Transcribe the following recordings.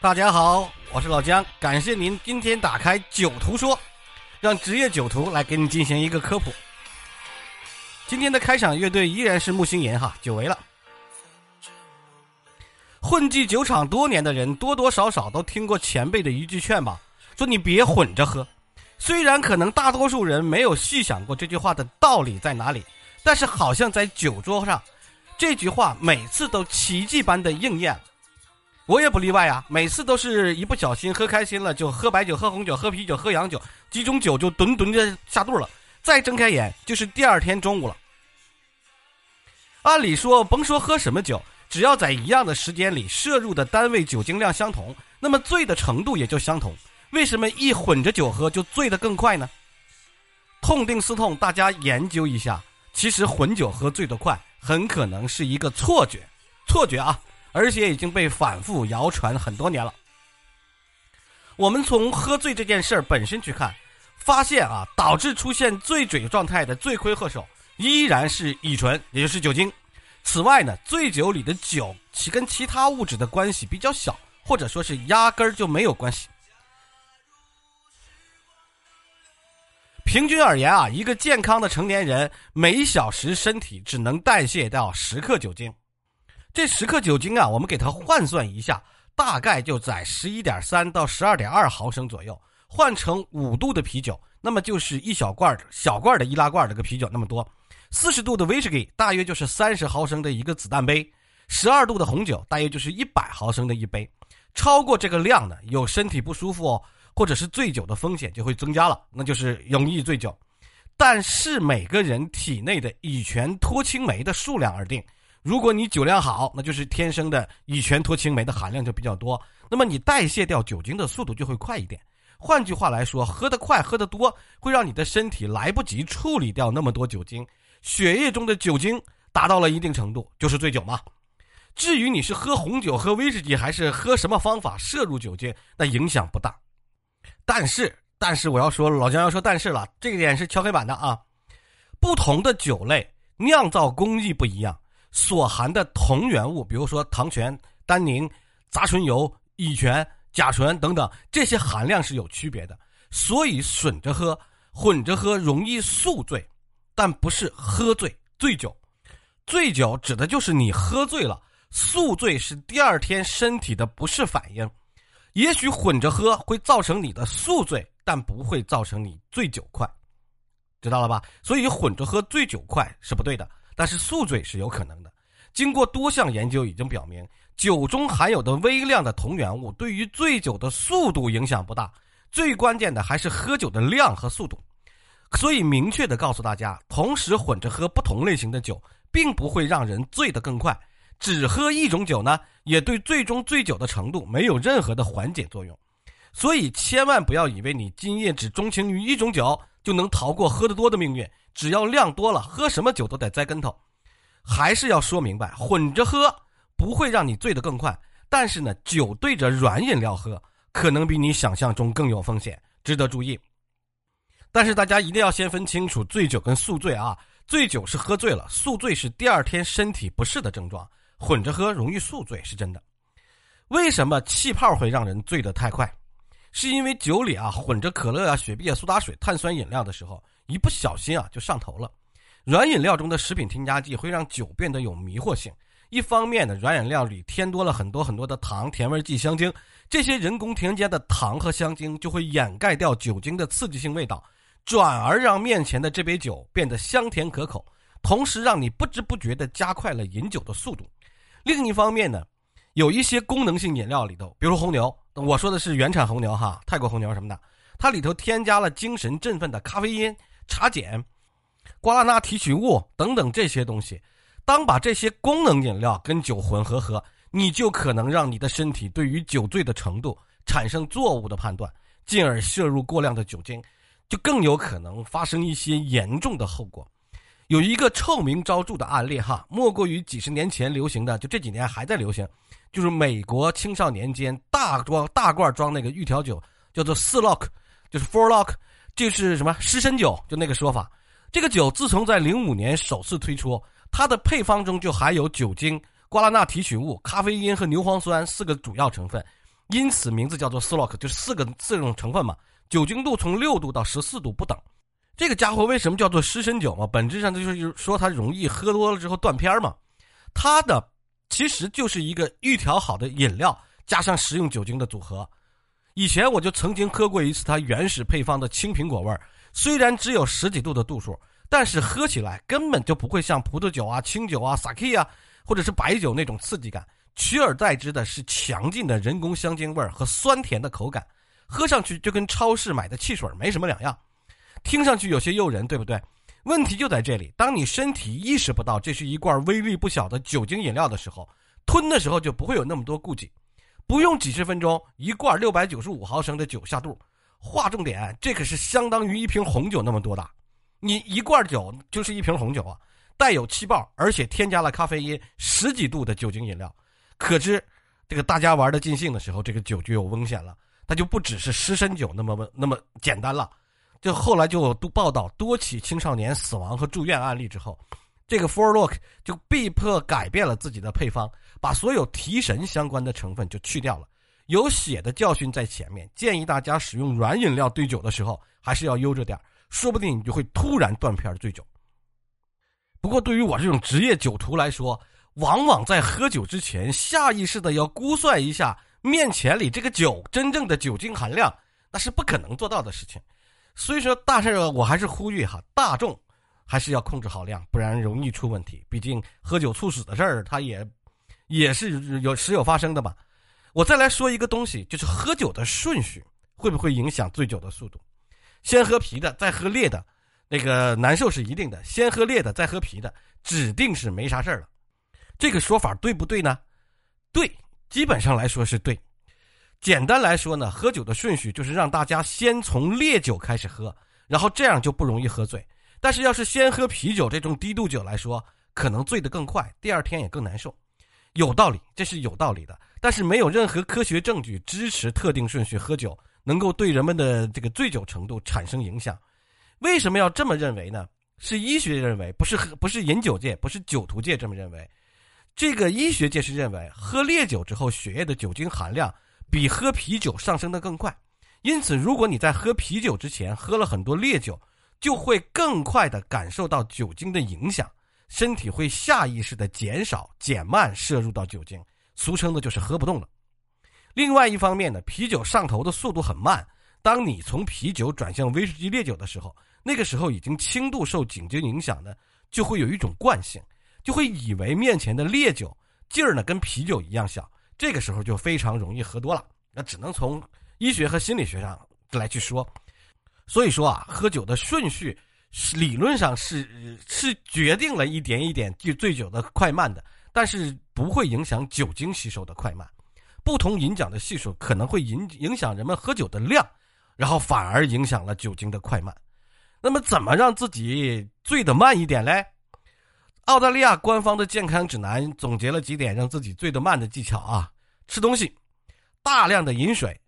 大家好，我是老姜，感谢您今天打开酒徒说，让职业酒徒来给你进行一个科普。今天的开场乐队依然是木星岩哈，久违了。混迹酒厂多年的人，多多少少都听过前辈的一句劝吧，说你别混着喝。虽然可能大多数人没有细想过这句话的道理在哪里，但是好像在酒桌上，这句话每次都奇迹般的应验了。我也不例外啊，每次都是一不小心喝开心了，就喝白酒、喝红酒、喝啤酒、喝洋酒，几种酒就吨吨的下肚了。再睁开眼就是第二天中午了。按理说，甭说喝什么酒，只要在一样的时间里摄入的单位酒精量相同，那么醉的程度也就相同。为什么一混着酒喝就醉得更快呢？痛定思痛，大家研究一下，其实混酒喝醉得快，很可能是一个错觉，错觉啊！而且已经被反复谣传很多年了。我们从喝醉这件事儿本身去看，发现啊，导致出现醉醉状态的罪魁祸首依然是乙醇，也就是酒精。此外呢，醉酒里的酒其跟其他物质的关系比较小，或者说是压根儿就没有关系。平均而言啊，一个健康的成年人每小时身体只能代谢掉十克酒精。这十克酒精啊，我们给它换算一下，大概就在十一点三到十二点二毫升左右。换成五度的啤酒，那么就是一小罐小罐的易拉罐这个啤酒那么多。四十度的威士忌大约就是三十毫升的一个子弹杯。十二度的红酒大约就是一百毫升的一杯。超过这个量呢，有身体不舒服哦，或者是醉酒的风险就会增加了，那就是容易醉酒。但是每个人体内的乙醛脱氢酶的数量而定。如果你酒量好，那就是天生的乙醛脱氢酶的含量就比较多，那么你代谢掉酒精的速度就会快一点。换句话来说，喝得快、喝得多，会让你的身体来不及处理掉那么多酒精，血液中的酒精达到了一定程度，就是醉酒嘛。至于你是喝红酒、喝威士忌，还是喝什么方法摄入酒精，那影响不大。但是，但是我要说，老姜要说但是了，这个点是敲黑板的啊。不同的酒类酿造工艺不一样。所含的同源物，比如说糖醛、单宁、杂醇油、乙醛、甲醇等等，这些含量是有区别的。所以混着喝、混着喝容易宿醉，但不是喝醉、醉酒。醉酒指的就是你喝醉了，宿醉是第二天身体的不适反应。也许混着喝会造成你的宿醉，但不会造成你醉酒快，知道了吧？所以混着喝醉酒快是不对的。但是宿醉是有可能的。经过多项研究已经表明，酒中含有的微量的同源物对于醉酒的速度影响不大。最关键的还是喝酒的量和速度。所以明确的告诉大家，同时混着喝不同类型的酒，并不会让人醉得更快。只喝一种酒呢，也对最终醉酒的程度没有任何的缓解作用。所以千万不要以为你今夜只钟情于一种酒，就能逃过喝得多的命运。只要量多了，喝什么酒都得栽跟头。还是要说明白，混着喝不会让你醉得更快，但是呢，酒对着软饮料喝，可能比你想象中更有风险，值得注意。但是大家一定要先分清楚醉酒跟宿醉啊！醉酒是喝醉了，宿醉是第二天身体不适的症状。混着喝容易宿醉是真的。为什么气泡会让人醉得太快？是因为酒里啊混着可乐啊、雪碧啊、苏打水、碳酸饮料的时候。一不小心啊，就上头了。软饮料中的食品添加剂会让酒变得有迷惑性。一方面呢，软饮料里添多了很多很多的糖、甜味剂、香精，这些人工添加的糖和香精就会掩盖掉酒精的刺激性味道，转而让面前的这杯酒变得香甜可口，同时让你不知不觉地加快了饮酒的速度。另一方面呢，有一些功能性饮料里头，比如说红牛，我说的是原产红牛哈，泰国红牛什么的，它里头添加了精神振奋的咖啡因。茶碱、瓜拉纳提取物等等这些东西，当把这些功能饮料跟酒混合喝，你就可能让你的身体对于酒醉的程度产生错误的判断，进而摄入过量的酒精，就更有可能发生一些严重的后果。有一个臭名昭著的案例哈，莫过于几十年前流行的，就这几年还在流行，就是美国青少年间大装大罐装那个玉条酒，叫做四 lock，就是 four lock。就是什么湿身酒，就那个说法。这个酒自从在零五年首次推出，它的配方中就含有酒精、瓜拉纳提取物、咖啡因和牛磺酸四个主要成分。因此名字叫做四 lock，，就是四个四种成分嘛。酒精度从六度到十四度不等。这个家伙为什么叫做湿身酒嘛？本质上就是说它容易喝多了之后断片嘛。它的其实就是一个预调好的饮料加上食用酒精的组合。以前我就曾经喝过一次它原始配方的青苹果味儿，虽然只有十几度的度数，但是喝起来根本就不会像葡萄酒啊、清酒啊、sake 啊，或者是白酒那种刺激感，取而代之的是强劲的人工香精味儿和酸甜的口感，喝上去就跟超市买的汽水没什么两样，听上去有些诱人，对不对？问题就在这里，当你身体意识不到这是一罐威力不小的酒精饮料的时候，吞的时候就不会有那么多顾忌。不用几十分钟，一罐六百九十五毫升的酒下肚。划重点，这可是相当于一瓶红酒那么多的。你一罐酒就是一瓶红酒啊，带有气泡，而且添加了咖啡因，十几度的酒精饮料。可知，这个大家玩的尽兴的时候，这个酒就有危险了。它就不只是湿身酒那么那么简单了。就后来就都报道多起青少年死亡和住院案例之后。这个 four lock 就被迫改变了自己的配方，把所有提神相关的成分就去掉了。有血的教训在前面，建议大家使用软饮料兑酒的时候还是要悠着点说不定你就会突然断片醉酒。不过对于我这种职业酒徒来说，往往在喝酒之前下意识的要估算一下面前里这个酒真正的酒精含量，那是不可能做到的事情。所以说，大事儿我还是呼吁哈大众。还是要控制好量，不然容易出问题。毕竟喝酒猝死的事儿，它也也是有时有发生的嘛。我再来说一个东西，就是喝酒的顺序会不会影响醉酒的速度？先喝啤的，再喝烈的，那个难受是一定的；先喝烈的，再喝啤的，指定是没啥事儿了。这个说法对不对呢？对，基本上来说是对。简单来说呢，喝酒的顺序就是让大家先从烈酒开始喝，然后这样就不容易喝醉。但是，要是先喝啤酒这种低度酒来说，可能醉得更快，第二天也更难受。有道理，这是有道理的。但是，没有任何科学证据支持特定顺序喝酒能够对人们的这个醉酒程度产生影响。为什么要这么认为呢？是医学认为，不是喝，不是饮酒界，不是酒徒界这么认为。这个医学界是认为，喝烈酒之后，血液的酒精含量比喝啤酒上升的更快。因此，如果你在喝啤酒之前喝了很多烈酒，就会更快的感受到酒精的影响，身体会下意识的减少、减慢摄入到酒精，俗称的就是喝不动了。另外一方面呢，啤酒上头的速度很慢，当你从啤酒转向威士忌烈酒的时候，那个时候已经轻度受酒精影响呢，就会有一种惯性，就会以为面前的烈酒劲儿呢跟啤酒一样小，这个时候就非常容易喝多了。那只能从医学和心理学上来去说。所以说啊，喝酒的顺序是理论上是是决定了一点一点就醉酒的快慢的，但是不会影响酒精吸收的快慢。不同饮酒的系数可能会影影响人们喝酒的量，然后反而影响了酒精的快慢。那么，怎么让自己醉得慢一点嘞？澳大利亚官方的健康指南总结了几点让自己醉得慢的技巧啊：吃东西，大量的饮水。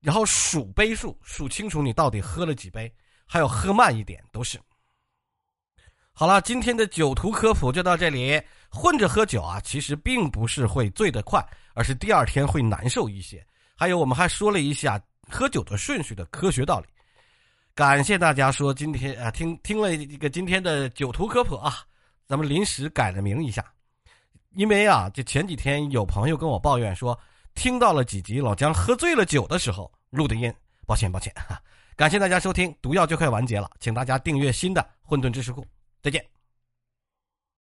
然后数杯数，数清楚你到底喝了几杯，还有喝慢一点都是。好了，今天的酒徒科普就到这里。混着喝酒啊，其实并不是会醉得快，而是第二天会难受一些。还有，我们还说了一下喝酒的顺序的科学道理。感谢大家说今天啊听听了一个今天的酒徒科普啊，咱们临时改了名一下，因为啊，这前几天有朋友跟我抱怨说。听到了几集老姜喝醉了酒的时候录的音，抱歉抱歉哈，感谢大家收听，毒药就快完结了，请大家订阅新的混沌知识库，再见。